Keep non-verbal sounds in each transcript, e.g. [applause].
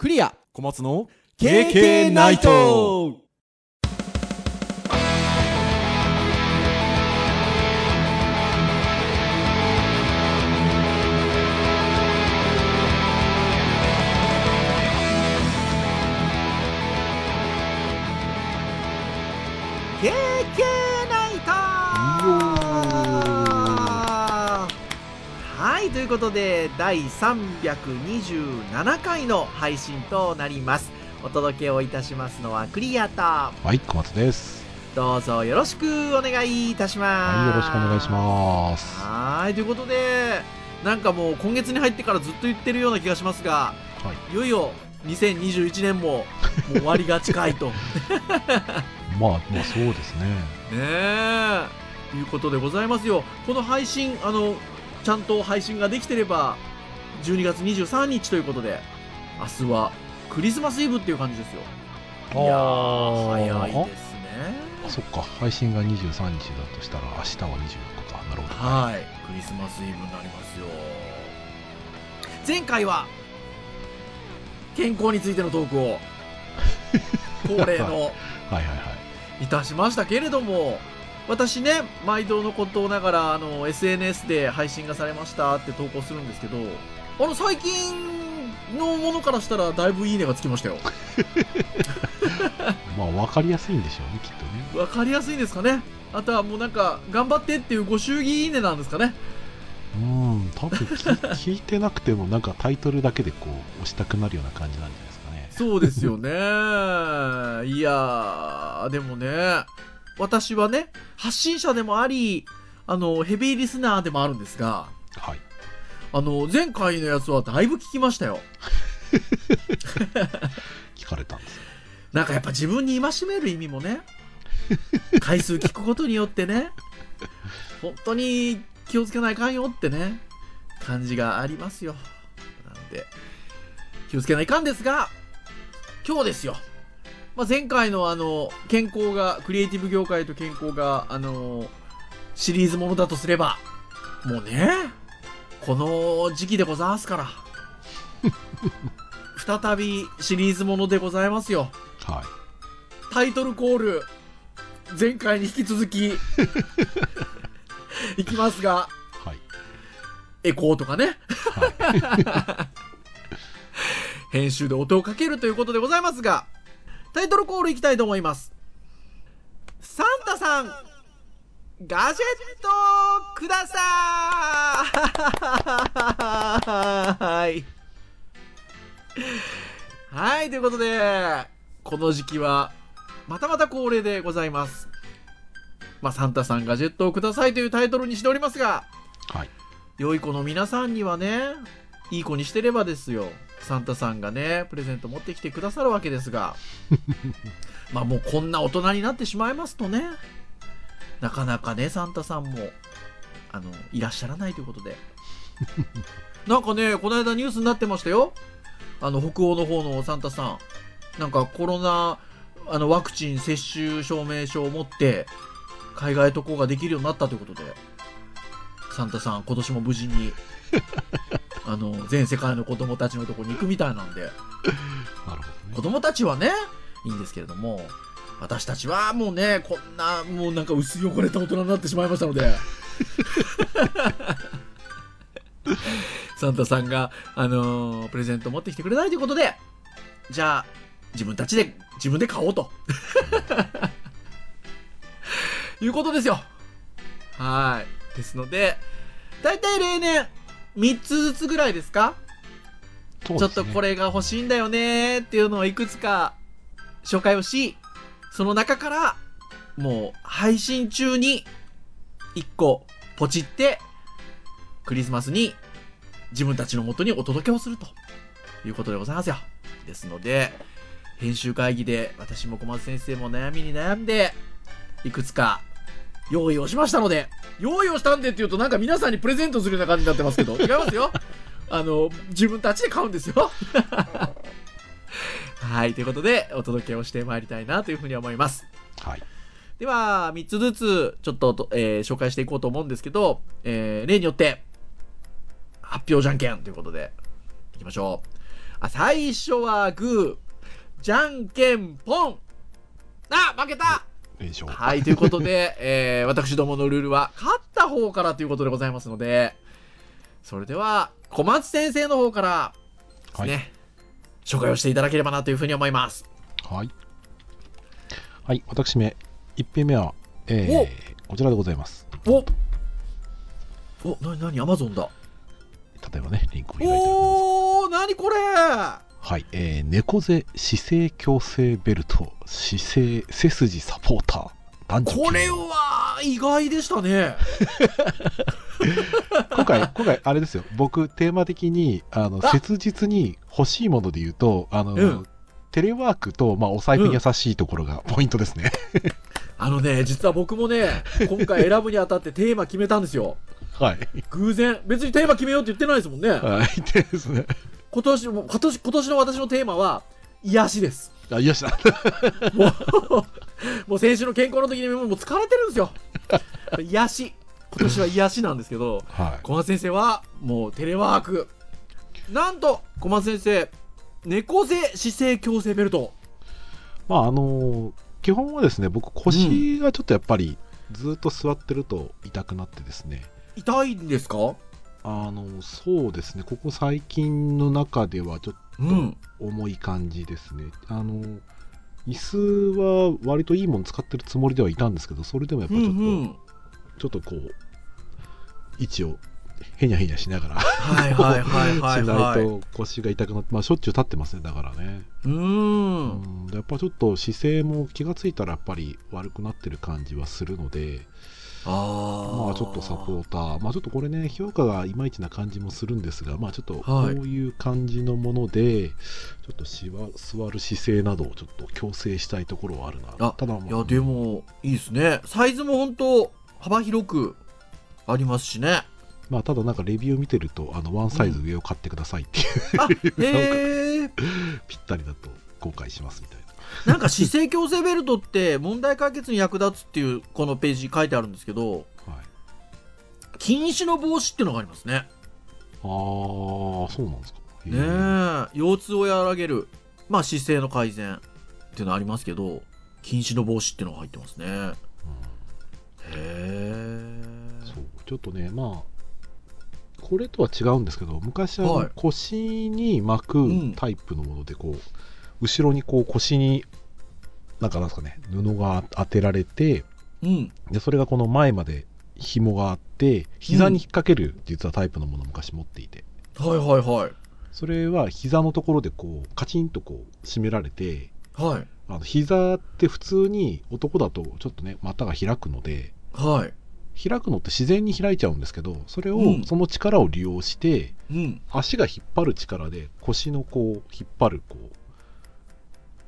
クリア。小松の KK ナイトはいということで第327回の配信となりますお届けをいたしますのはクリアとはい、小松です。どうぞよろしくお願いいたしますはい、よろしくお願いします。はいということでなんかもう今月に入ってからずっと言ってるような気がしますがはい。いよいよ2021年ももう終わりが近いとね [laughs] まあ、まあ、そうですね。えいうことでございますよこの配信あのちゃんと配信ができてれば12月23日ということで明日はクリスマスイブっていう感じですよいやー早いですねあ、そっか。配信が23日だとしたら、明日は24日か。なるほど。はいクリスマスイブになりますよ前回は健康についてのトークを恒例の [laughs] はいはいはい。いたしましたけれども私ね毎度のことながらあの SNS で配信がされましたって投稿するんですけどあの最近のものからしたらだいぶいいねがつきましたよ [laughs] まあ、わかりやすいんでしょうね、きっとね。わかりやすいんですかねあとはもうなんか頑張ってっていうご祝儀いいねなんですかねうん、多分聞 [laughs] 聞いてなくても、なんかタイトルだけでこう、押したくなるような感じなんじゃないですかね。そうですよねいやーでもね私はね発信者でもありあのヘビーリスナーでもあるんですがはい。あの前回のやつはだいぶ聞きましたよ聞かれたんですよ。なんかやっぱ自分に戒める意味もね回数聞くことによってね本当に気をつけないかんよってね感じがありますよなんで気をつけないかんですが今日ですよ、まあ、前回のあの健康がクリエイティブ業界と健康があのシリーズものだとすればもうねこの時期でございますから [laughs] 再びシリーズものでございますよはい。タイトルコール前回に引き続き [laughs] いきますがはい。エコーとかねは [laughs] 編集で音をかけるということでございますがタイトルコールいきたいと思いますサンタさんガジェットくださいはいということでこの時期はまたまた恒例でございますまあサンタさんガジェットをくださいというタイトルにしておりますがい。はい。良い子の皆さんにはねいい子にしてればですよサンタさんがねプレゼント持ってきてくださるわけですが。[laughs] まあもうこんな大人になってしまいますとね。なかなかねサンタさんもあのいらっしゃらないということで。[laughs] なんかねこの間ニュースになってましたよ。あの北欧の方のサンタさん。なんかコロナあのワクチン接種証明書を持って海外渡航ができるようになったということで。サンタさん今年も無事に [laughs] あの全世界の子供たちのところに行くみたいなんで。[laughs] なるほどね。子供たちはねいいんですけれども私たちはもうねこんなもうなんか薄汚れた大人になってしまいましたので。サンタさんが、あのープレゼント持ってきてくれないということでじゃあ自分たちで自分で買おうと。[laughs] いうことですよ。はい。ですので大体例年3つずつぐらいですか？ちょっとこれ。れが欲しいんだよねっていうのをいくつか紹介をし、その中からもう配信中に1個ポチってクリスマスに自分たちの元にお届けをするということでございますよ。ですので、編集会議で私も小松先生も悩みに悩んでいくつか用意をしましたので、用意をしたんでって言うとなんか皆さんにプレゼントするような感じになってますけど、[laughs] 違いますよ。あの、自分たちで買うんですよ。[laughs] はい、ということで、お届けをしてまいりたいなというふうに思います。はい。では、3つずつ、ちょっとと、えー紹介していこうと思うんですけど、えー例によって、発表じゃんけんということで、いきましょう。あ、最初はグー、じゃんけんぽん。あ、負けた。はい、ということで、[laughs] えー、私どものルールは、勝った方からということでございますので、それでは、小松先生の方からですね、紹介をしていただければなというふうに思います。はい。はい、私め、1品目は、えー、こちらでございます。おお、なになにアマゾンだ。例えばね、リンクを開いております。おー、なにこれ？はい、えー、猫背姿勢矯正ベルト、姿勢背筋サポーター、これは意外でしたね。[laughs] 今回、今回、あれですよ、僕、テーマ的に、あの、あ切実に欲しいもので言うと、あの、うんテレワークと、まあ、お財布に優しいところがポイントですね。[laughs] あのね、実は僕もね、今回選ぶにあたってテーマ決めたんですよ。はい。偶然。別にテーマ決めようって言ってないですもんね。はい、でですね。今年も、今年、今年の私のテーマは、癒しです。あ、よしだ。もう、もう先週の健康の時にもう疲れてるんですよ。癒し。今年は癒しなんですけど、はい。小松先生はもうテレワーク。なんと、小松先生、猫背姿勢矯正ベルト。まあ、あの基本はですね、僕、腰がちょっとやっぱり、ずっと座ってると痛くなってですね、痛いんですか？あの、そうですね、ここ最近の中ではちょっうん。と重い感じですね。あの、椅子は割といいもの使ってるつもりではいたんですけど、それでもやっぱうちょっと、んうん。ちょっとこう、位置をへにゃへにゃしながら、はいはいはいはい [laughs] しなはいい。と腰が痛くなって、まあ、しょっちゅう立ってますね、だからね。うんん、やっぱちょっと姿勢も気がついたらやっぱり悪くなってる感じはするので、ああ。まあちょっとサポーター、まあちょっとこれね、評価がいまいちな感じもするんですが、まあちょっとこはいういう感じのもので、ちょっとしわ座る姿勢などをちょっと矯正したいところはあるな。あただ、まあいや、でも、いいですね。サイズも本当幅広くありますしね。まあただなんかレビュー見てると、あの、ワンサイズ上を買ってくださいっていう、あ、[laughs] へえ。ぴったりだと後悔しますみたいな。なんか姿勢矯正ベルトって問題解決に役立つっていうこのページに書いてあるんですけど、はい。禁止の防止っていうのがありますね。ああ、そうなんですか。へね。腰痛を和らげる。まあ姿勢の改善っていうのありますけど、禁止の防止っていうのが入ってますね。へえ。そうちょっとねまあこれとは違うんですけど昔ははい腰に巻くうんタイプのものでこう、後ろにこう腰になんかなんですかね布が当てられてうん。でそれがこの前まで紐があって膝に引っ掛ける実はタイプのものを昔持っていて、はいはいはい。それは膝のところでこうカチンとこう締められてはい。あの膝って普通に男だとちょっとね股が開くのではい。開くのって自然に開いちゃうんですけどそれを、うんその力を利用してうん。足が引っ張る力で腰のこう引っ張るこう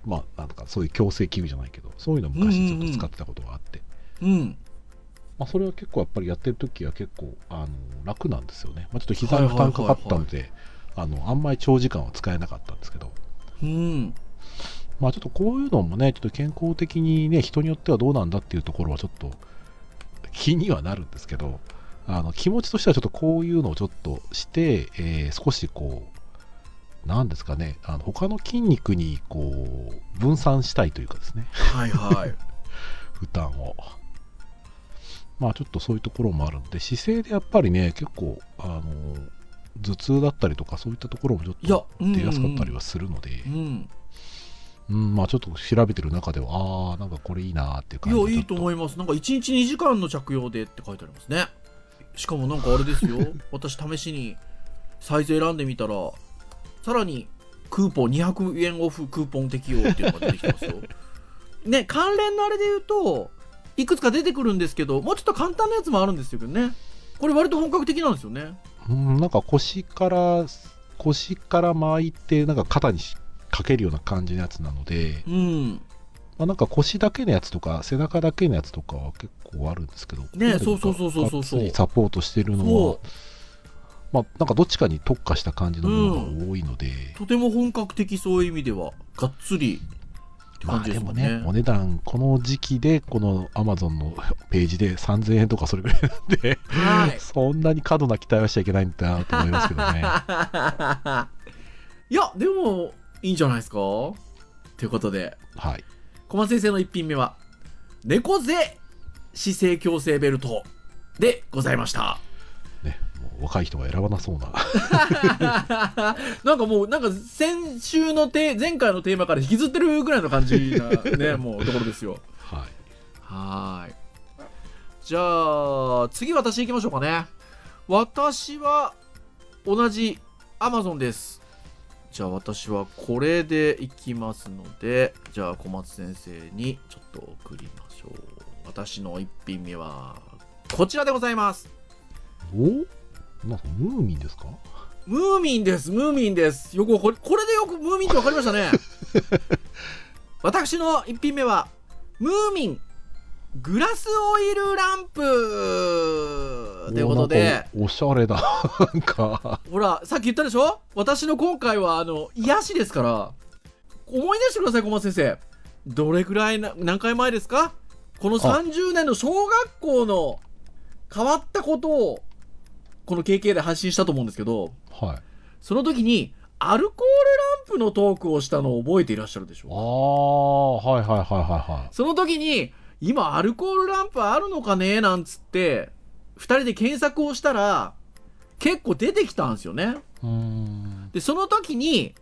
まあなんとかそういう矯正器具じゃないけどそういうのを昔ちょっと使ってたことがあって、うん。まあ、それは結構やっぱりやってる時は結構あの楽なんですよね、まあ、ちょっと膝に負担かかったので、あのあんまり長時間は使えなかったんですけど。うん。まあちょっとこういうのもねちょっと健康的にね人によってはどうなんだっていうところはちょっと気にはなるんですけどあの気持ちとしてはちょっとこういうのをちょっとして、えー少しこうなんですかねあの他の筋肉にこう分散したいというかですねはいはい。[laughs] 負担をまあちょっとそういうところもあるので姿勢でやっぱりね結構あの頭痛だったりとかそういったところもちょっいやと出やすかったりはするので、うん。うん、まあちょっと調べてる中では、ああ、なんかこれいいなーっていう感じいや、いいと思いいます。なんか1日2時間の着用でって書いてありますね。しかもなんかあれですよ。[laughs] 私試しにサイズ選んでみたら、さらにクーポン200円オフクーポン適用っていうのが出てきてますよ。[laughs] ね、関連のあれで言うと、いくつか出てくるんですけど、もうちょっと簡単なやつもあるんですけどね。これ割と本格的なんですよね。うん、なんか腰から、腰から巻いて、なんか肩にかけるような感じのやつなので、うん。まあ、なんか腰だけのやつとか、背中だけのやつとかは結構あるんですけど、ねそうそうそうそうそうがっつりサポートしてるのはそ、まあ、なんかどっちかに特化した感じのものが多いので、う。とても本格的そういう意味では、がっつりってまあ感じでもねもんね。、お値段、この時期で、この Amazon のページで3000円とかそれぐらいなんで、はい。そんなに過度な期待はしちゃいけないんだなと思いますけどね。[laughs] いやでもいいんじゃないですか？ということではい。小松先生の1品目は猫背姿勢矯正ベルトでございました若い人が選ばなそうな。[laughs] なんかもうなんか先週のテ前回のテーマから引きずってるぐらいの感じなね [laughs] もうところですよ。はい。はーい。じゃあ次私行きましょうかね。私は同じ Amazon です。じゃあ私はこれでいきますのでじゃあ小松先生にちょっと送りましょう。私の1品目はこちらでございます。お？なんかムーミンですか？ムーミンです、ムーミンです。よくこれ、これでよくムーミンって分かりましたね。[laughs] 私の1品目は、ムーミン。グラスオイルランプ。ということおでおしゃれだ。なんか、ほら、さっき言ったでしょ？私の今回は、あの、癒しですから、思い出してください、小松先生。どれくらいな、何回前ですか？この30年の小学校の変わったことを、この KK で発信したと思うんですけど、はい。その時に、アルコールランプのトークをしたのを覚えていらっしゃるでしあょあ、はいはいはいはいはい。その時に、今アルコールランプあるのかね？なんつって、二人で検索をしたら、結構出てきたんですよね。うーん。で、その時に、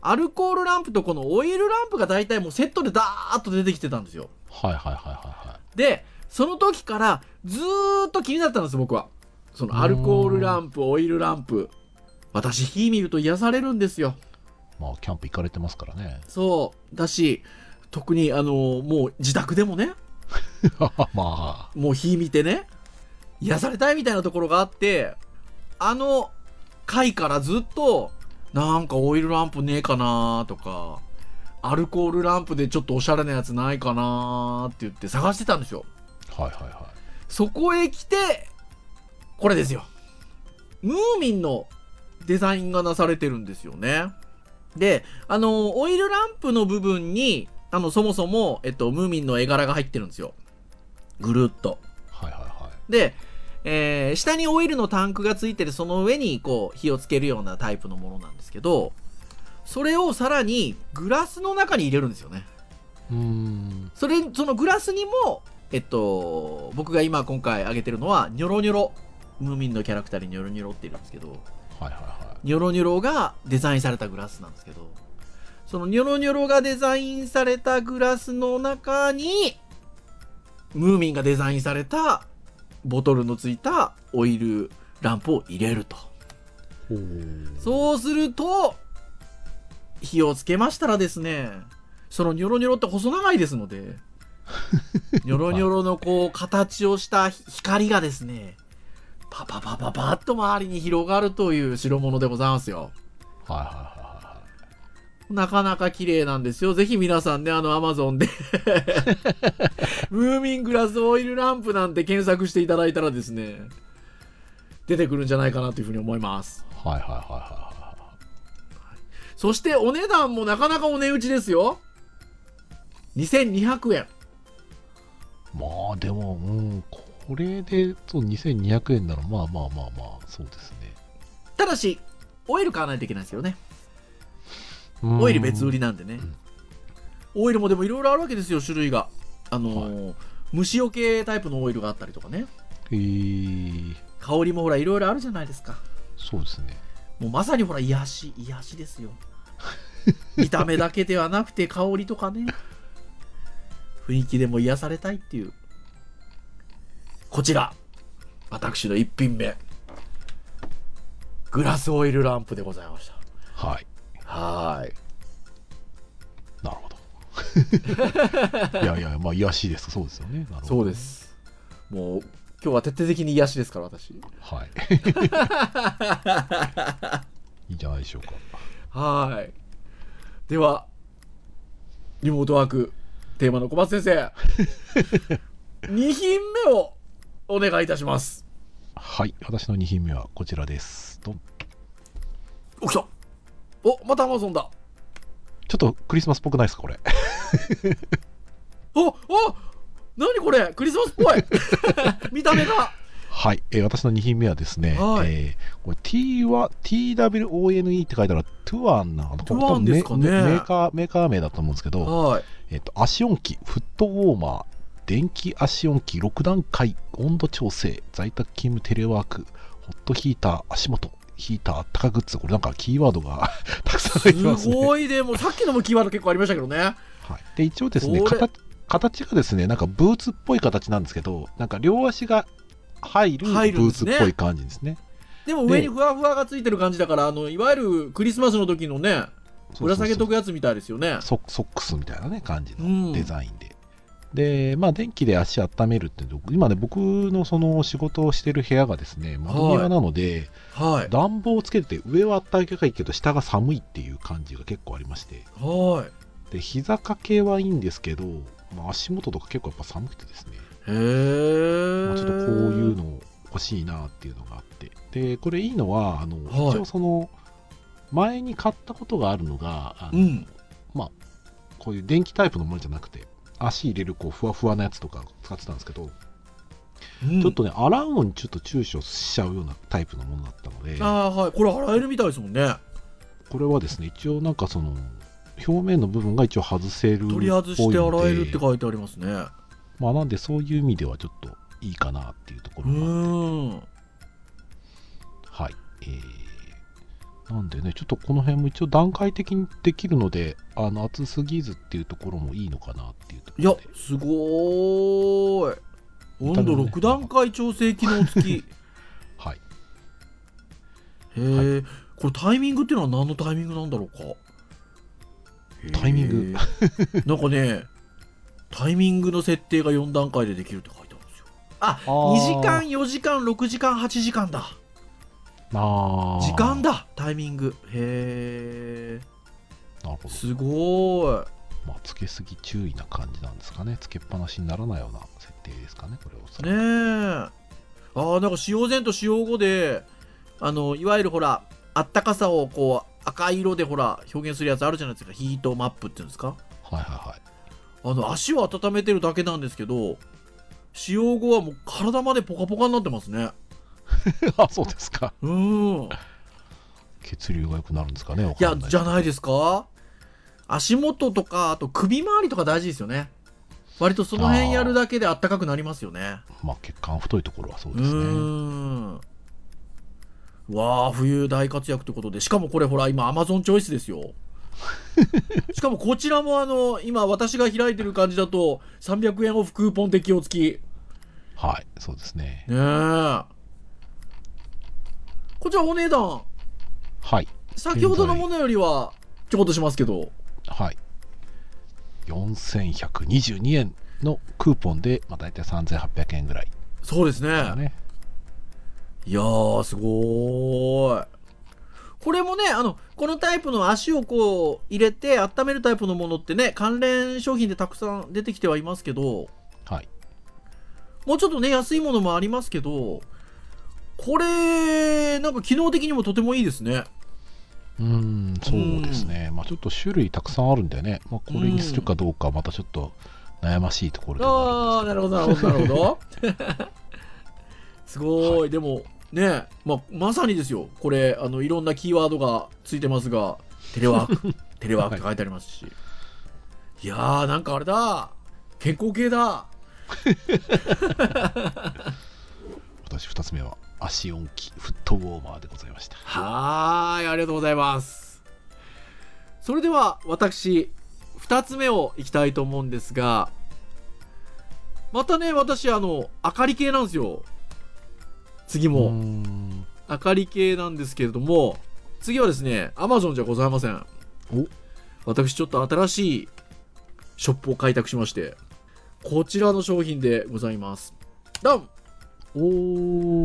アルコールランプとこのオイルランプが大体もうセットでダーッと出てきてたんですよ。はいはいはいはいはい。で、その時からずーっと気になったんです、僕は。そのアルコールランプ、オイルランプ。私、火見ると癒されるんですよ。まあ、キャンプ行かれてますからね。そう。だし、特に、あの、もう自宅でもね、[laughs] まもう火見てね、癒されたいみたいなところがあって、あの回からずっと、なんかオイルランプねえかなとか、アルコールランプでちょっとおしゃれなやつないかなって言って探してたんですよ。あ、はいはいはい。そこへ来て、これですよ。ムーミンのデザインがなされてるんですよね。で、あの、オイルランプの部分に、あの、そもそも、えっと、ムーミンの絵柄が入ってるんですよ。ぐるっと。はいはいはい。で、えー下にオイルのタンクがついてて、その上に、こう、火をつけるようなタイプのものなんですけど、それをさらにグラスの中に入れるんですよね。うーん。それ、そのグラスにも、えっと、僕が今今回挙げてるのは、ニョロニョロ。ムーミンのキャラクターにニョロニョロっているんですけど、はいはいはニョロニョロがデザインされたグラスなんですけど、そのニョロニョロがデザインされたグラスの中に、ムーミンがデザインされたボトルのついたオイルランプを入れると。そうすると、火をつけましたらですね、そのニョロニョロって細長いですので、[laughs] ニョロニョロのこう形をした光がですね、パパパパパッと周りに広がるという代物でございますよ。はいはいはいはなかなか綺麗なんですよ。ぜひ皆さんね、あの、アマゾンで [laughs] ムーミングラスオイルランプなんて検索していただいたらですね、出てくるんじゃないかなというふうに思います。い。はいはいはいはそしてお値段もなかなかお値打ちですよ。2200円。い。まあでも、うん、これでそう2200円ならまあまあまあまあ、そうですね。ただし、オイル買わないといけないですよね。うんオイル別売りなんでね。オイルもでもいろいろあるわけですよ、種類が。あのー虫除けタイプのオイルがあったりとかね。へえ香りもほらいろいろあるじゃないですか。そうですね。もうまさにほら癒し、癒しですよ。[laughs] 見た目だけではなくて香りとかね。雰囲気でも癒されたいっていう。こちら。私の一品目。グラスオイルランプでございました。はい。はーい。なるほど。[laughs] いやいや、まあ、癒しです。そうですよね。なるほど。そうで。す。もう、今日は徹底的に癒しですから、私。はい。[laughs] いいんじゃないでしょうか。はーい。では、リモートワーク、テーマの小松先生。[laughs] 2品目をお願いいたします。はい。私の2品目はこちらです。どん。お、来た。お、またアマゾンだ。ちょっとクリスマスっぽくないですか、これ？[laughs] お、お何これ？クリスマスっぽい。[laughs] 見た目が。はい、えー私の2品目はですね、はい。えーこれ T は TWONE って書いたらトゥアンなのかな？トゥアンですかね。メメーカーメーカー名だと思うんですけど、はい。えっと足音機。フットウォーマー電気足音機6段階温度調整在宅勤務テレワークホットヒーター足元ヒーターあったかグッズこれなんかキーワードが [laughs] たくさん入ってますすねごいでもさっきのもキーワード結構ありましたけどね。はい、で一応ですね形形がですねなんかブーツっぽい形なんですけどなんか両足が入るブーツっぽい感じですね。でも上にふわふわがついてる感じだから、あの、いわゆるクリスマスの時のね、ぶら下げとくやつみたいですよね。ソソックスみたいなね感じうん。のデザインで、でまあ電気で足温めるっていうと今ね僕のその仕事をしてる部屋がですね窓際なので、はい。暖房をつけてて上は暖かいけど下が寒いっていう感じが結構ありましてはい。で膝掛けはいいんですけど、まあ、足元とか結構やっぱ寒くてですねへー。まあ、ちょっとこういうの欲しいなっていうのがあってでこれいいのはあの、はい一応その前に買ったことがあるのがあの、うん。こういう電気タイプのものじゃなくて足入れるこうふわふわなやつとか使ってたんですけど、うんちょっとね洗うのにちょっと躊躇しちゃうようなタイプのものだったのでああ、はい。これ洗えるみたいですもんね。これはですね一応なんかその表面の部分が一応外せる取り外して洗えるって書いてありますね。まあなんでそういう意味ではちょっといいかなっていうとこうろが。はい。えー、なんでね、ちょっとこの辺も一応段階的にできるので、あの、熱すぎずっていうところもいいのかなっていうとこいやすごーい。温度見た目もね6段階調整機能付き。[laughs] はい。へえ、これタイミングっていうのは何のタイミングなんだろうか？タイミング？[laughs] なんかねタイミングの設定が4段階でできるって書いてあるんですよ。ああー。2時間4時間6時間8時間だあー。時間だタイミング。へなるほど。えすごーい。まあ、つけすぎ注意な感じなんですかね。つけっぱなしにならないような設定ですかね、これおそらくねえ。あーなんか使用前と使用後であのいわゆるほらあったかさをこう赤い色でほら表現するやつあるじゃないですか。ヒートマップっていうんですか。はいはいはい。あの足を温めてるだけなんですけど使用後はもう体までポカポカになってますね [laughs] あ、そうですか。うん。い血流が良くなるんですかね。わかやじゃないですか。足元とかあと首周りとか大事ですよね。割とその辺やるだけであったかくなりますよね。まあ、血管太いところはそううですね。ーん。わあ冬大活躍ということで。しかもこれほら今アマゾンチョイスですよ。[laughs] しかもこちらもあの今私が開いてる感じだと300円オフクーポン適用付き。はい、そうですね。ねえこちらお値段はい。先ほどのものよりはちょこっとしますけどはい。4122円のクーポンで、まあ、大体3800円ぐらいそうですね。いやーすごーいこれもねあのこのタイプの足をこう入れて温めるタイプのものってね関連商品でたくさん出てきてはいますけどはい。もうちょっとね安いものもありますけどこれなんか機能的にもとてもいいですね。うーん、そうですね。まあちょっと種類たくさんあるんでね、まあ、これにするかどうか、またちょっと悩ましいところであはあるあーなるほどなるほどなるほど。[laughs] すごい、でもねまあまさにですよ。これあのいろんなキーワードがついてますがテレワーク [laughs] テレワークって書いてありますし、い、やーなんかあれだ。健康系だ。[laughs] 私2つ目は足音機フットウォーマーでございました。はーいありがとうございます。それでは私2つ目をいきたいと思うんですがまたね私あの明かり系なんですよ。次も、明かり系なんですけれども次はですね Amazon じゃございません。お。私ちょっと新しいショップを開拓しましてこちらの商品でございます。ダン。おー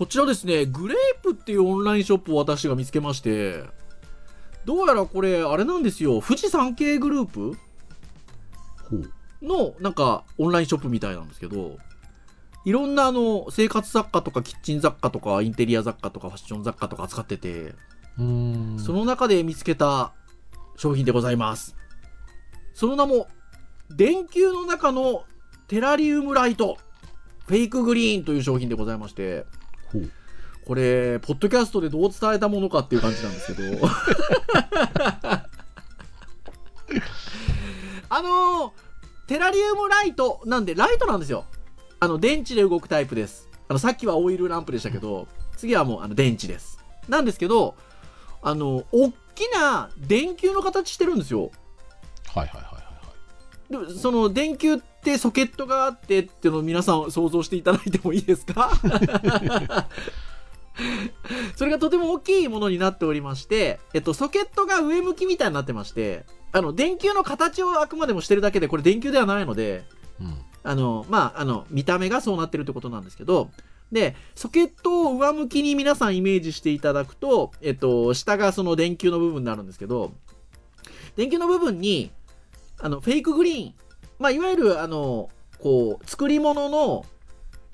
こちらですねグレープっていうオンラインショップを私が見つけましてどうやらこれあれなんですよ富士山系グループのなんかオンラインショップみたいなんですけどいろんなあの生活雑貨とかキッチン雑貨とかインテリア雑貨とかファッション雑貨とか扱っててその中で見つけた商品でございます。その名も、電球の中のテラリウムライト、フェイクグリーンという商品でございまして。これ、ポッドキャストでどう伝えたものかっていう感じなんですけど。[laughs] あのテラリウムライトなんで、ライトなんですよ。あの、電池で動くタイプです。あの、さっきはオイルランプでしたけど、次はもう、あの、電池です。なんですけど、あの、大きな電球の形してるんですよ。はいはいはいその電球ってソケットがあってっていうのを皆さん想像していただいてもいいですか？[laughs] それがとても大きいものになっておりまして、えっと、ソケットが上向きみたいになってまして、あの、電球の形をあくまでもしてるだけで、これ電球ではないので、うん。あの、まあ、あの、見た目がそうなってるってことなんですけど、で、ソケットを上向きに皆さんイメージしていただくと、えっと、下がその電球の部分になるんですけど、電球の部分に、あの、フェイクグリーン、まあ、いわゆる、あの、こう、作り物の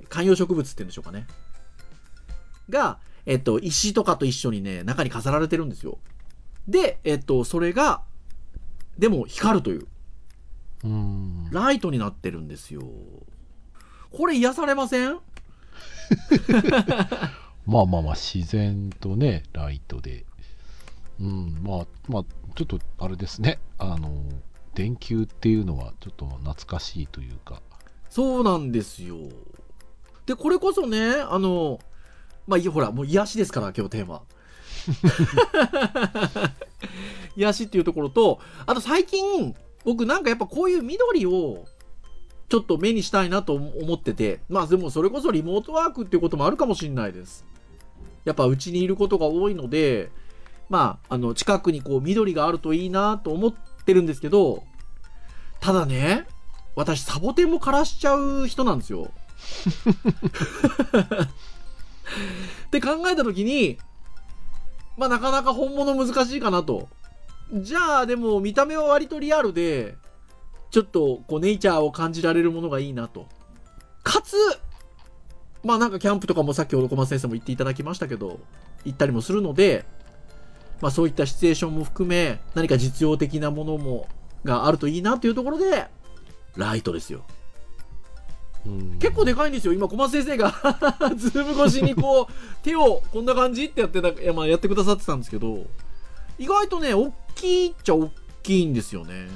観葉植物っていうんでしょうかね。が、えっと、石とかと一緒にね、中に飾られてるんですよ。で、えっと、それが、でも光るという。うーん。ライトになってるんですよ。これ癒されません？[laughs] まあまあまあ、自然とね、ライトで。うん、まあ、まあ、ちょっとあれですね。あの、電球っていうのはちょっと懐かしいというか。そうなんですよ。で、これこそね、あの、まあ、いやほら、もう癒しですから、今日テーマ。癒しっていうところと、あと最近、僕なんかやっぱこういう緑を、ちょっと目にしたいなと思ってて、まあでもそれこそリモートワークっていうこともあるかもしれないです。やっぱうちにいることが多いので、まあ、あの、近くにこう緑があるといいなと思ってるんですけど、ただね、私サボテンも枯らしちゃう人なんですよ。[laughs] って考えた時に、まあなかなか本物難しいかなと。じゃあでも見た目は割とリアルで、ちょっとこうネイチャーを感じられるものがいいなと。かつ、まあなんかキャンプとかもさっき小松先生も言っていただきましたけど、行ったりもするので、まあそういったシチュエーションも含め、何か実用的なものも、があるといいなというところで、ライトですよ。うん結構でかいんですよ。今、小松先生が [laughs] ズーム越しにこう、[laughs] 手をこんな感じってやってた、いやまあやってくださってたんですけど、意外とね、大きいっちゃ大きいんですよね。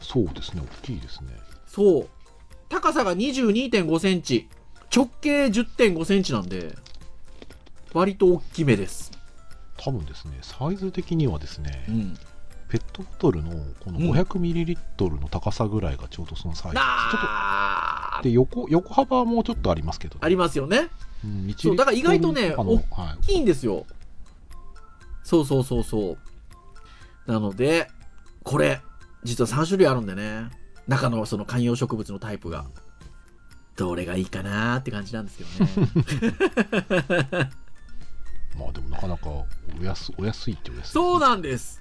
そうですね、大きいですね。そう。高さが22.5センチ、直径10.5センチなんで、割と大きめです。多分ですね、サイズ的にはですね、うん。ペットボトルのこのうん 500ml の高さぐらいがちょうどそのサイズ、ちょあーっとで横横幅はもうちょっとありますけど、ありますよね。うん、1そうだから意外とね大きいんですよ。そうそうそうそう。なので、これ、実は3種類あるんでね。中のその観葉植物のタイプが。どれがいいかなーって感じなんですけどね。[laughs] まあでもなかなかお安お安いってお安いそうなんです。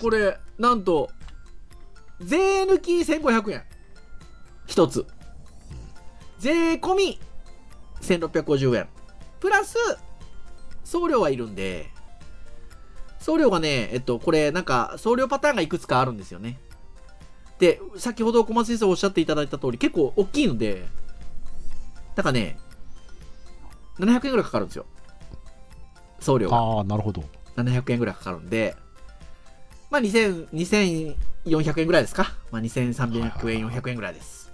これ、なんと、税抜き1500円。一つ。税込み1650円。プラス、送料はいるんで、送料がね、えっと、これ、なんか、送料パターンがいくつかあるんですよね。で、先ほど小松先生おっしゃっていただいた通り、結構大きいので、だからね、700円ぐらいかかるんですよ。送料が。ああなるほど700円ぐらいかかるんで、まあ、2000 2400円ぐらいですか？まあ、2300円、400円ぐらいです。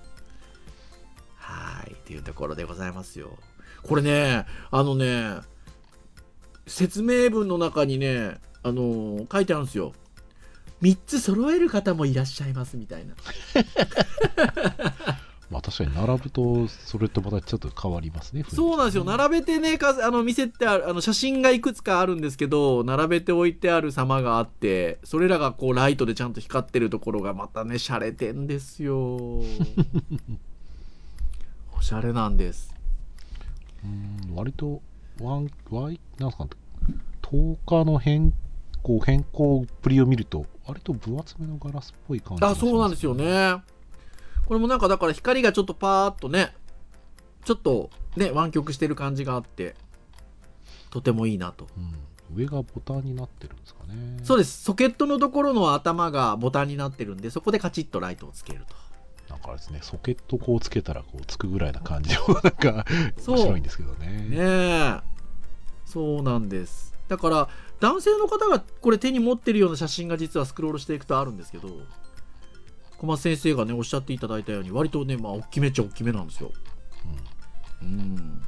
はい。っていうところでございますよ。これね、あのね、説明文の中にね、あのー書いてあるんですよ。3つ揃える方もいらっしゃいますみたいな。[laughs] まあ確かに並ぶとそれとまたちょっと変わりますねそうなんですよ。並べてね、かあの見せてある、あの写真がいくつかあるんですけど、並べて置いてある様があって、それらがこうライトでちゃんと光ってるところがまたね、洒落てんですよ。[laughs] おしゃれなんです。うん割とワンワイなんすか10日の変更変更っぷりを見ると割と分厚めのガラスっぽい感じあ、そうなんですよね。これもなんかだから光がちょっとパーっとね、ちょっとね、湾曲してる感じがあって、とてもいいなと。うん、上がボタンになってるんですかねそうです。ソケットのところの頭がボタンになってるんで、そこでカチッとライトをつけると。なんかあれですね、ソケットこうつけたらこうつくぐらいな感じの、[laughs] なんかそう面白いんですけどね。ねえそうなんですだから男性の方がこれ手に持ってるような写真が実はスクロールしていくとあるんですけど小松先生がねおっしゃっていただいたように割とねまあ大きめっちゃ大きめなんですよ。うん。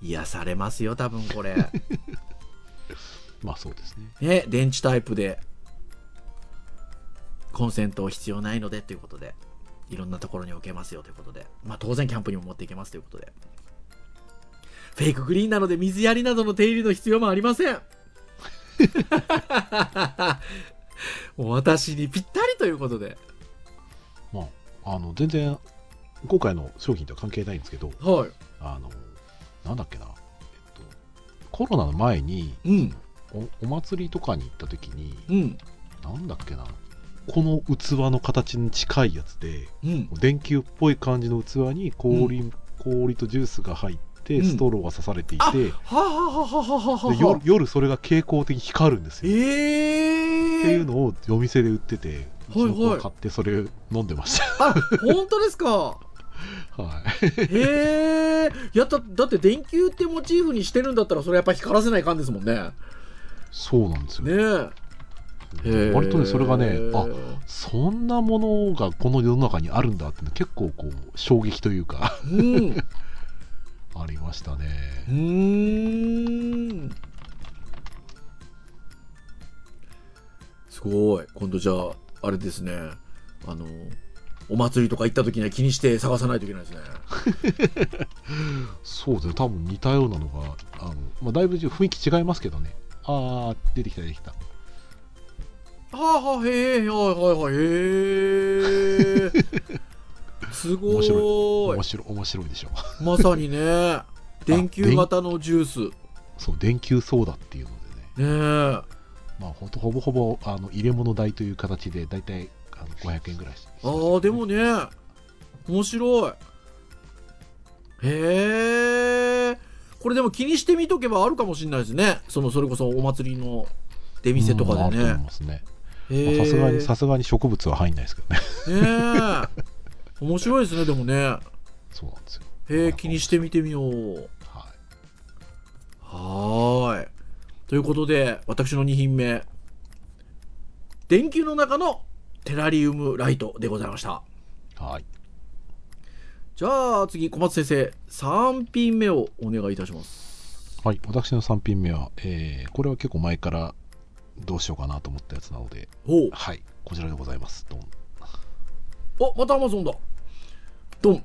癒されますよ多分これ。[laughs] まあそうですね。ね電池タイプでコンセント必要ないのでということでいろんなところに置けますよということで。まあ当然キャンプにも持っていけますということで。フェイクグリーンなので水やりなどの手入れの必要もありません [laughs] [laughs] 私にぴったりということで。まあ、あの、全然、今回の商品とは関係ないんですけど、はい。あの、なんだっけな、えっと、コロナの前にうん。お、お祭りとかに行った時に、うん。なんだっけな、この器の形に近いやつで、うん。電球っぽい感じの器に氷,、氷とジュースが入って、うん。ストローが刺されていて、あでははははははは夜夜それが蛍光的に光るんですよ。えー、っていうのを夜店で売ってて、はいはい。が買ってそれ飲んでましあ本当ですか？た。はい。へえやっただって電球ってモチーフにしてるんだったらそれやっぱ光らせないかんですもんね。そうなんですよ。ねえ。へえ割とね、それがね、あそんなものがこの世の中にあるんだって結構こう衝撃というか。うん。うありましたね。ーんすごい今度じゃああれですねあのお祭りとか行った時には気にして探さないといけないですね [laughs] そうですね、多分似たようなのが、あのまあ、だいぶ雰囲気違いますけどね。ああ、出てきた、出てきた。はあはあへえはいはいはいへえ [laughs] すご面白ー面白い、面白いでしょ。まさにね。[laughs] 電球型のジュース。ねそう、電球ソーダっていうのでね、え。まあ、ほほぼほぼあの入れ物代という形で、だいたいあの500円ぐらいしああでもね面白い。へえ。これでも気にしてみとけばあるかもしれないですね。そのそれこそお祭りの出店とかうんあるとでね思いますね。さすがに、さすがに植物は入んないですけどね。ねえ [laughs] 面白いですねでもねそうなんですよ。へえ気にしてみてみようはい。はーいということで私の2品目電球の中のテラリウムライトでございましたはい。じゃあ次小松先生3品目をお願いいたしますはい、私の3品目は、えーこれは結構前からどうしようかなと思ったやつなので、はい、こちらでございます。ドンおまたアマゾンだ。ドン。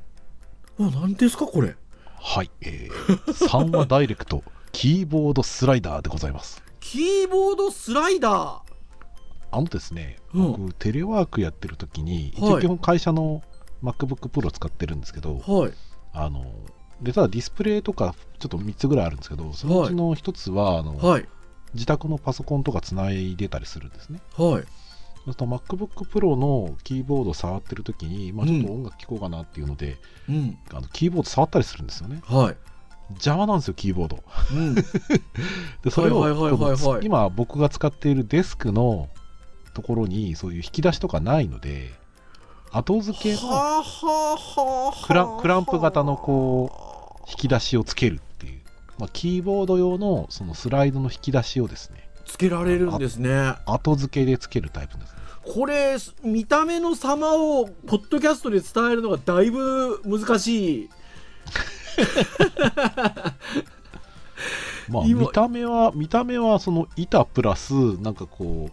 お何ですかこれ。はい、えー、三話ダイレクトキーボードスライダーでございます。キーボードスライダー？あのですね、うん。僕、テレワークやってる時に、一はい。応基本会社の MacBook Pro 使ってるんですけど、はい。あの、で、ただディスプレイとかちょっと3つぐらいあるんですけど、そのうちの1つは、あの、はい。自宅のパソコンとかつないでたりするんですね。はいそうすると MacBook Pro のキーボードを触ってる時に、まあ、ちょっと音楽聴こうかなっていうので、うんあのキーボード触ったりするんですよね。はい邪魔なんですよ、キーボード。うん [laughs] で、それを、今僕が使っているデスクのところにそういう引き出しとかないので、後付けのクラクランプ型のこう、引き出しをつけるっていう。まあ、キーボード用のそのスライドの引き出しをですね、つけられるんですね後付けでつけるタイプですね。これ見た目の様をポッドキャストで伝えるのがだいぶ難しい。[laughs] まあ、今。見た目は、見た目はその板プラス、なんかこう、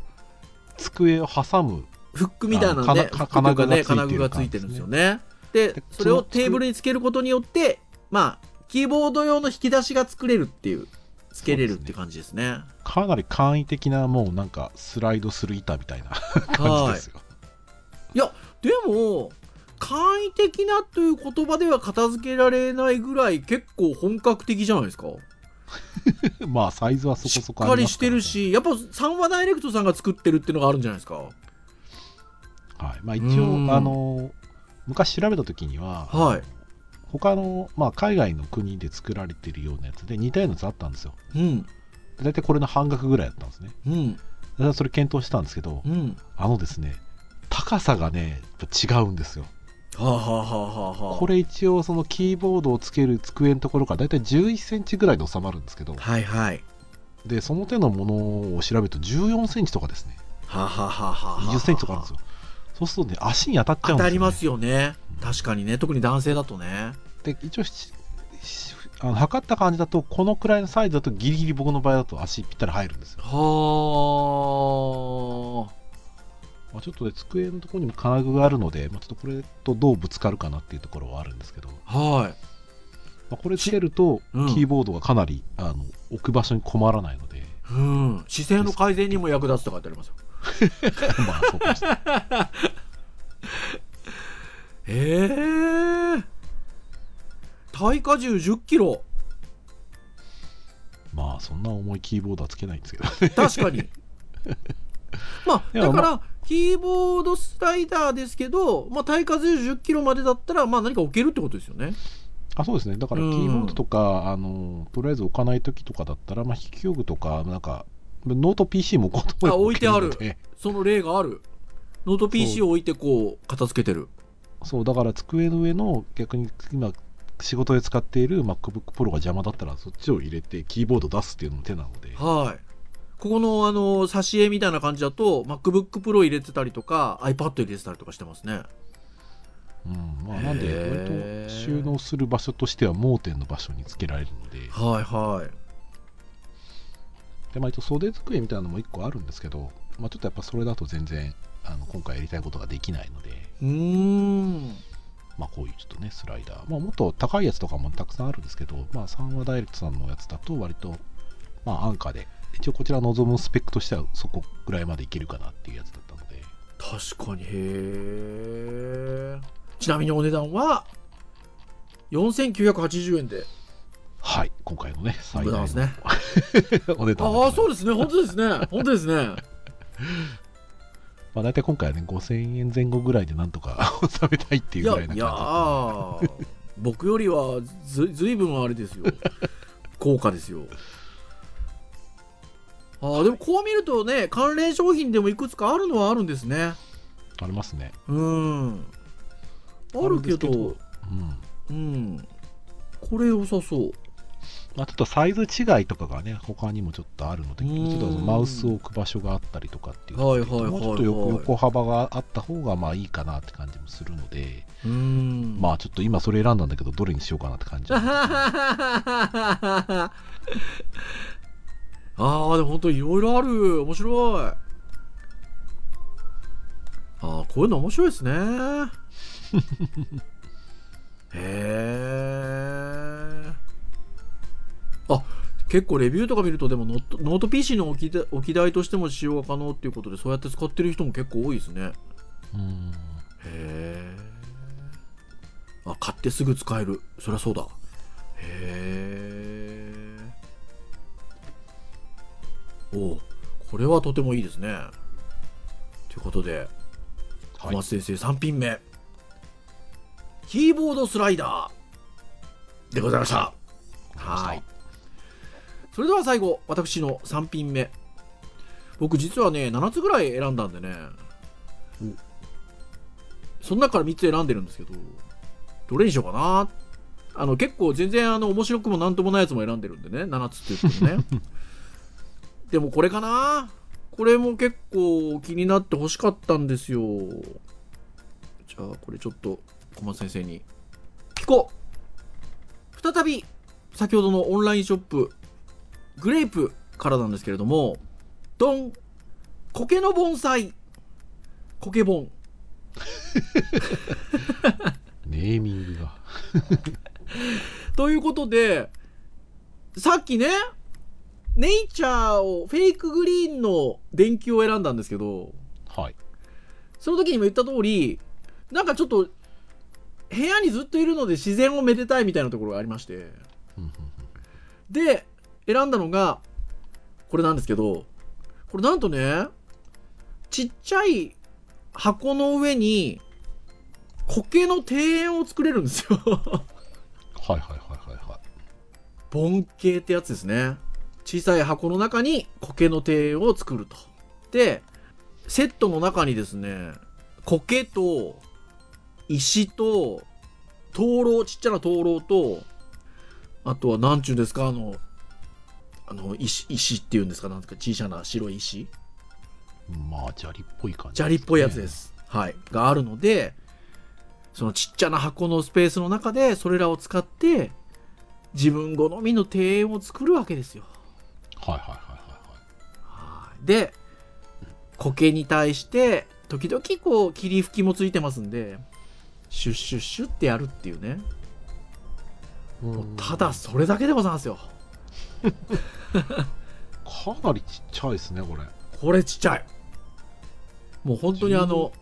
机を挟む。フックみたいなのね。金具がついてるんですよね。ででそれをテーブルにつけることによってまあキーボード用の引き出しが作れるっていうつけれるって感じですね。かなり簡易的なもうなんかスライドする板みたいな [laughs] 感じですよ。い。やでも簡易的なという言葉では片付けられないぐらい結構本格的じゃないですか。[laughs] まあサイズはそこしそこありますっかりしてるしやっぱ三話ダイレクトさんが作ってるっていうのがあるんじゃないですか。はい。まあ、一うん。応あの昔調べた時には、はい他の、まあ、海外の国で作られてるようなやつで似たようなやつあったんですよ。うん大体これの半額ぐらいだったんですね。うんでそれ検討したんですけど、うんあのですね、高深さがね、違うんですよ。はあはあはあこれ一応そのキーボードをつける机のところからだいたい11センチぐらいで収まるんですけど、はいはいで、その手のものを調べると14センチとかですね。はあはあはあはあ20センチとかあるんですよ。そうするとね、足に当たっちゃうんですよ、ね。当たりますよね。確かにね。特に男性だとね。で、一応あの測った感じだと、このくらいのサイズだとギリギリ僕の場合だと足ぴったり入るんですよ。はあ。まあ、ちょっとね、机のところにも金具があるので、まあ、ちょっとこれとどうぶつかるかなっていうところはあるんですけど、まはい。あ、これつけると、うん。キーボードがかなりあの置く場所に困らないので、うん。姿勢の改善にも役立つとかってありますよ [laughs] まあ、そうかもしれない。へ [laughs] え耐荷重1 0キロ。まあ、そんな重いキーボードはつけないんですけど、確かに。[laughs] まあだから、キーボードスライダーですけど、まあ、耐荷重1 0キロまでだったら、まあ、何か置けるってことですよね。あそうですね、だからキうん。ーボードとか、あのとりあえず置かないときとかだったら、まあ、筆記用具とか、なんか、ノート PC もこあ置いてある。その例がある。ノート PC を置いてこう片付けてる。そう、だから机の上の逆に今、仕事で使っている MacBook Pro が邪魔だったら、そっちを入れてキーボード出すっていうのも手なので、はい。ここのあの挿絵みたいな感じだと MacBook Pro 入れてたりとか iPad 入れてたりとかしてますね。うん。まあ、なんで、割と収納する場所としては盲点の場所につけられるので、はいはいでまあ、一応袖机みたいなのも1個あるんですけど、まあ、ちょっとやっぱそれだと全然あの今回やりたいことができないので、うーん。まあ、こういうちょっとねスライダー、まあ、もっと高いやつとかもたくさんあるんですけど、まあ、3話ダイレクトさんのやつだと割と、まあ、安価で。一応こちら望むスペックとしてはそこぐらいまでいけるかなっていうやつだったので。確かに。へえちなみにお値段は？4980円で。はい。今回のね最大のございますね [laughs] お値段ああそうですね。本当ですね。本当ですね。[laughs] まあ、大体今回はね5000円前後ぐらいでなんとか [laughs] 収めたいっていいうやいやぐらいな感ー。僕よりはずずいぶんあれですよ。高価ですよ。あーでもこう見るとね関連商品でもいくつかあるのはあるんですね。じありますね。うん。あるけどうん。うん。これ良さそうまあ、ちょっとサイズ違いとかがね他にもちょっとあるのでちょっとマウスを置く場所があったりとかっていうはいはいはいはい。もうちょっと横横幅があった方がまあいいかなって感じもするので、うん。まあちょっと今それ選んだんだけどどれにしようかなって感じ [laughs] ああでも本当いろいろある。面白い。ああこういうの面白いですね。[laughs] へえあ結構レビューとか見るとでもノートノート PC の置きだ置き台としても使用が可能っていうことでそうやって使ってる人も結構多いですね。うん。へえあ買ってすぐ使える。そりゃそうだ。へえおうこれはとてもいいですね。ということで小はい松先生3品目。キーボードスライダーでございました。はいそれでは最後私の3品目。僕実はね7つぐらい選んだんでね。その中から3つ選んでるんですけどどれにしようかな。あの結構全然あの面白くもなんともないやつも選んでるんでね7つって言ってもね。[laughs] でもこれかな。これも結構気になって欲しかったんですよ。じゃあこれちょっと小松先生に聞こう。再び先ほどのオンラインショップグレープからなんですけれどもドン苔の盆栽。苔盆ネーミングが。[laughs] ということでさっきねネイチャーをフェイクグリーンの電球を選んだんですけどはい。その時にも言った通りなんかちょっと部屋にずっといるので自然をめでたいみたいなところがありまして。うんうんうん。で選んだのがこれなんですけどこれなんとねちっちゃい箱の上に苔の庭園を作れるんですよ。はいはいはいはいはい。盆景ってやつですね。小さい箱の中に苔の庭園を作ると。でセットの中にですね苔と石と灯籠ちっちゃな灯籠とあとは何ちゅうんですかあのあの石石っていうんですか？なんか小さな白い石？まあ、砂利っぽい感じ、砂利っぽいやつで。す。はい。があるので、そのちっちゃな箱のスペースの中で、それらを使って、自分好みの庭園を作るわけですよ。はいはいはいはいはいで、苔に対して、時々こう、霧吹きもついてますんで、シュッシュッシュッってやるっていうね。はい。もうただ、それだけでございますよ。かなりちっちゃいですね、これ。これちっちゃい。もう本当にあの、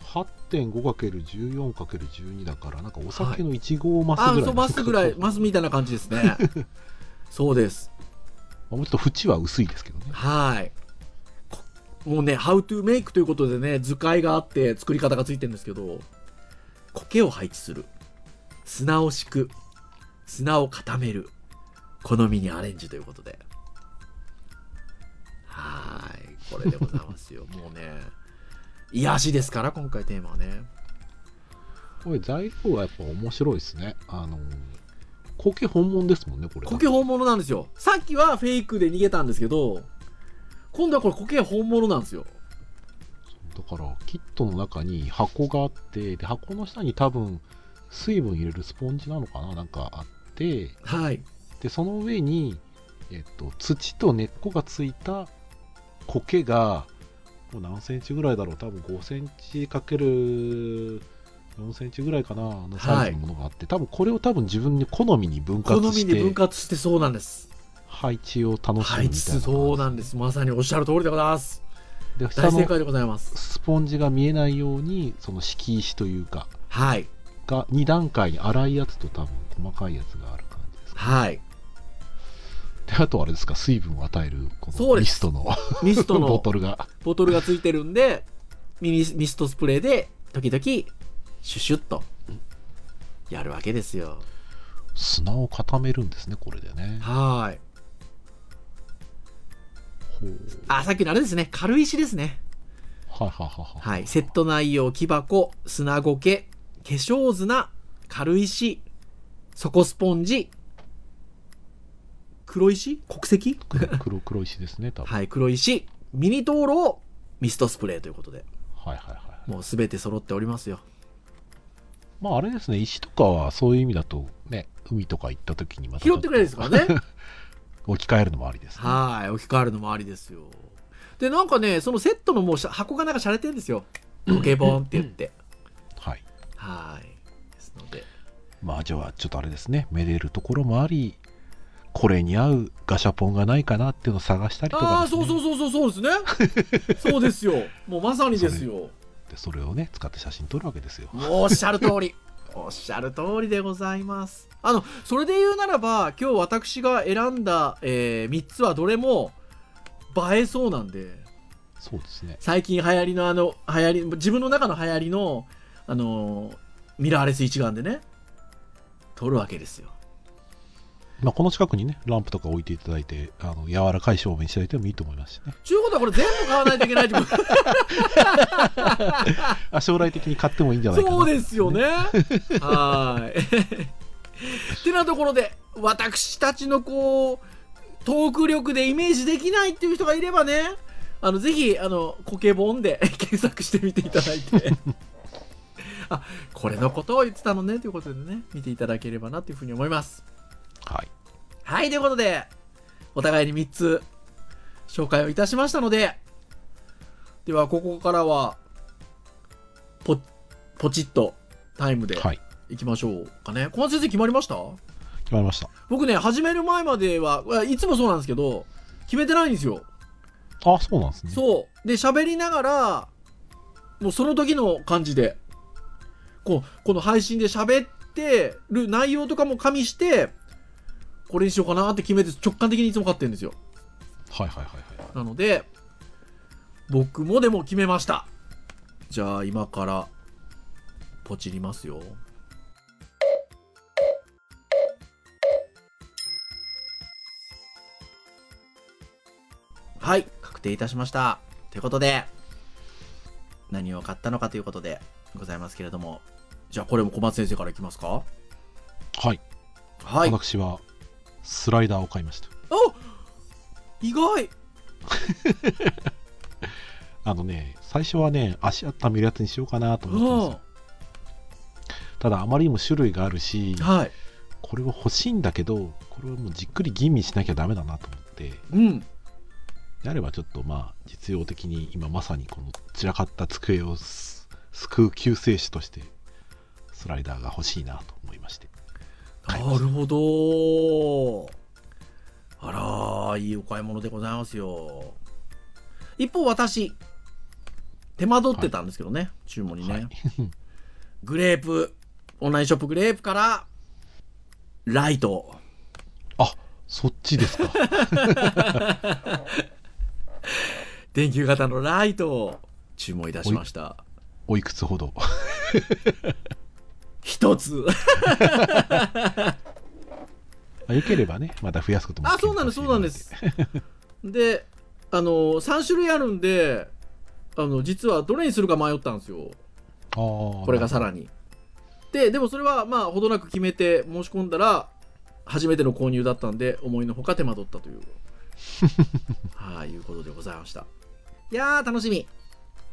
8.5×14×12 だから、なんかお酒の1号マスぐらい、あそう、マスぐらい、マスみたいな感じですね。[laughs] そうです。もうちょっと縁は薄いですけどね。はい。こもうね、How to make ということでね、図解があって作り方がついてるんですけど、苔を配置する。砂を敷く。砂を固める。好みにアレンジということで。はーい。これでございますよ。[laughs] もうね、癒しですから、今回テーマはね。これ材料はやっぱ面白いですね。あの、苔本物ですもんね、これ。苔本物なんですよ。さっきはフェイクで逃げたんですけど、今度はこれ苔本物なんですよ。だから、キットの中に箱があって、で、箱の下に多分、水分入れるスポンジなのかななんかあって、はい。で、その上に、えっと、土と根っこがついた苔が、もう何センチぐらいだろう多分5センチかける4センチぐらいかなのサイズのものがあって、多分これを多分自分に好みに分好割してみに分割してそうなんです。配置を楽しむみたいな配置そうなんです。まさにおっしゃる通りでございます。で大正解でございます。スポンジが見えないようにその敷石というかはい。が2段階に粗いやつと多分細かいやつがある感じですかはい。であとあれですか水分を与えるこのミストの [laughs] ミストの [laughs] ボトルがボトルがついてるんで、ミミミストスプレーで時々シュシュッとやるわけですよ。砂を固めるんですねこれでねはい。あ、さっきのあれですね。軽石ですね。はいはいはいはいはい。セット内容、木箱、砂苔、化粧砂、軽石、底スポンジ、黒石？国石？黒黒黒石ですね多分はい、黒石、ミニ灯籠、ミストスプレーということで、はいはいはいもうすべて揃っておりますよ。まああれですね石とかはそういう意味だとね海とか行った時にまた拾ってくれるんですからね。[laughs] 置き換えるのもありですねはい、置き換えるのもありですよ。で、なんかね、そのセットのもう箱がなんか洒落てるんですよ。時計ボンって言って。はいはい。ですので。まあじゃあちょっとあれですねめでるところもありこれに合うガシャポンがないかなっていうのを探したりとあかあ、そうそううそうそうそうですね。[laughs] そうですよ。もうまさにですよ。でそれをね使って写真撮るわけですよおっしゃる通り。おっしゃる通りでございます。あの、それで言うならば、今日私が選んだ、え3つはどれも映えそうなんで、そうですね最近流行りのあの、流行り、自分の中の流行りの、あのミラーレス一眼でね、撮るわけですよ。まあこの近くにねランプとか置いていただいてあの柔らかい照明にしていただいてもいいと思いますしねちゅうことはこれ全部買わないといけないってこと [laughs] あ将来的に買ってもいいんじゃないかなそうですよね。はーい。[laughs] ってなところで、私たちのこう、トーク力でイメージできないっていう人がいればね、あの、ぜひ、あの、コケボンで検索してみていただいて、[laughs] あ、これのことを言ってたのね、ということでね、見ていただければなというふうに思います。はいはい、ということで、お互いに3つ紹介をいたしましたので、では、ここからは、ポ、ポチッとタイムではいいきましょうかね。小松先生決まりました？決まりました僕ね、始める前までは、いつもそうなんですけど、決めてないんですよ。あそうなんですねそう。で、喋りながら、もうその時の感じで、こう、この配信で喋ってる内容とかも加味して、これにしようかなって決めて直感的にいつも買ってるんですよ。はいはいはいはいなので、僕もでも決めました。じゃあ今から、ポチりますよ。はい、確定いたしました。ということで、何を買ったのかということでございますけれどもじゃあこれも小松先生からいきますか？はい。はい私は、スライダーを買いました。お意外 [laughs] あのね、最初はね、足温めるやつにしようかなと思ってたんですよ。ただ、あまりにも種類があるし、はいこれは欲しいんだけど、これはもうじっくり吟味しなきゃダメだなと思って、うんであればちょっとまあ、実用的に今まさにこの散らかった机をす救う救世主として、スライダーが欲しいなと思いまして。買いなるほど。あらいいお買い物でございますよ。一方私手間取ってたんですけどね、注文にね、はい。[laughs] グレープオンラインショップグレープからライト。あそっちですか。[laughs] 電球型のライトを注文いたしました。おいくつほど？[laughs] 一つ。まあよければね、また増やすこともあそうなんです。そうなんです。であの3種類あるんであの実はどれにするか迷ったんですよ。これがさらに。ででもそれはまあほどなく決めて申し込んだら初めての購入だったんで思いのほか手間取ったという。[laughs] はいいうことでございました。いやー楽しみ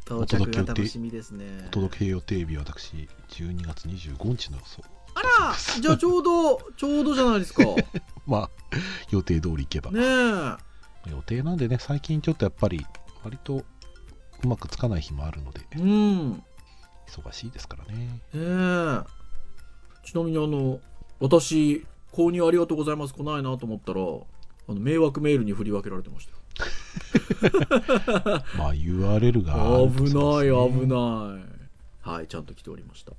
到着が楽しみですねお届け予定日は私、12月25日のそう。あらじゃあちょうどちょうどじゃないですかね [laughs] まあ、予定通り行けば。え予定なんでね、最近ちょっとやっぱり、割とうまくつかない日もあるので、うん忙しいですからね。ええちなみにあの私購入ありがとうございます来ないなと思ったらあの迷惑メールに振り分けられてましたよ [laughs] まあ、URL が危ない危ない。はいちゃんと来ておりました。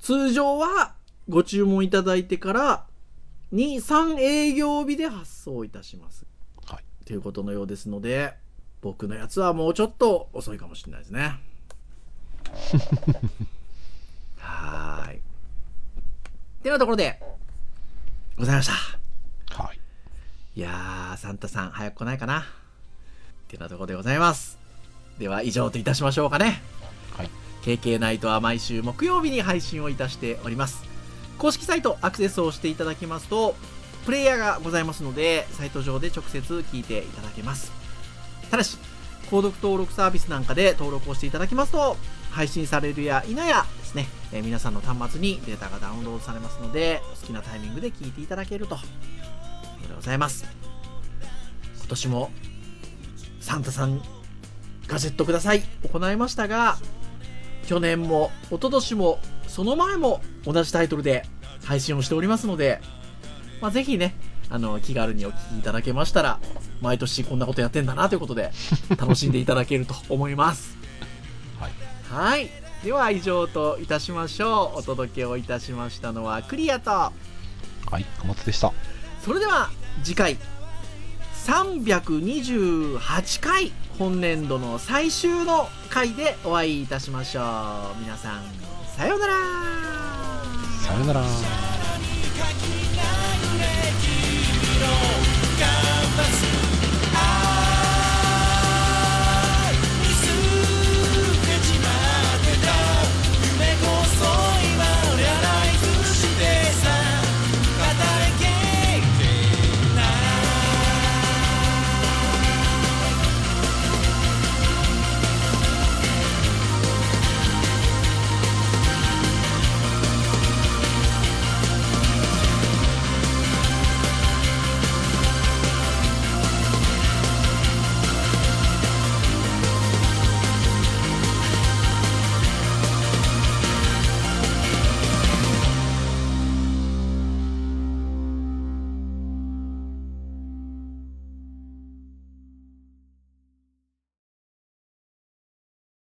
通常はご注文いただいてから23営業日で発送いたします。はい。ということのようですので僕のやつはもうちょっと遅いかもしれないですね。[laughs] はーい。てなところでございました。はい。いやー、サンタさん、早く来ないかな。ってなところでございます。では、以上といたしましょうかね。はい。KK ナイトは毎週木曜日に配信をいたしております。公式サイトアクセスをしていただきますと、プレイヤーがございますので、サイト上で直接聞いていただけます。ただし、購読登録サービスなんかで登録をしていただきますと、配信されるや否やですね、えー皆さんの端末にデータがダウンロードされますので、お好きなタイミングで聞いていただけるとでございます。今年もサンタさんガジェットください行いましたが去年も一昨年もその前も同じタイトルで配信をしておりますので、まあ、ぜひねあの気軽にお聞きいただけましたら毎年こんなことやってんだなということで [laughs] 楽しんでいただけると思いますはい。はいでは以上といたしましょうお届けをいたしましたのはクリアとはい、小松でした。それでは次回。328回本年度の最終の回でお会いいたしましょう。皆さんさようなら。さようなら。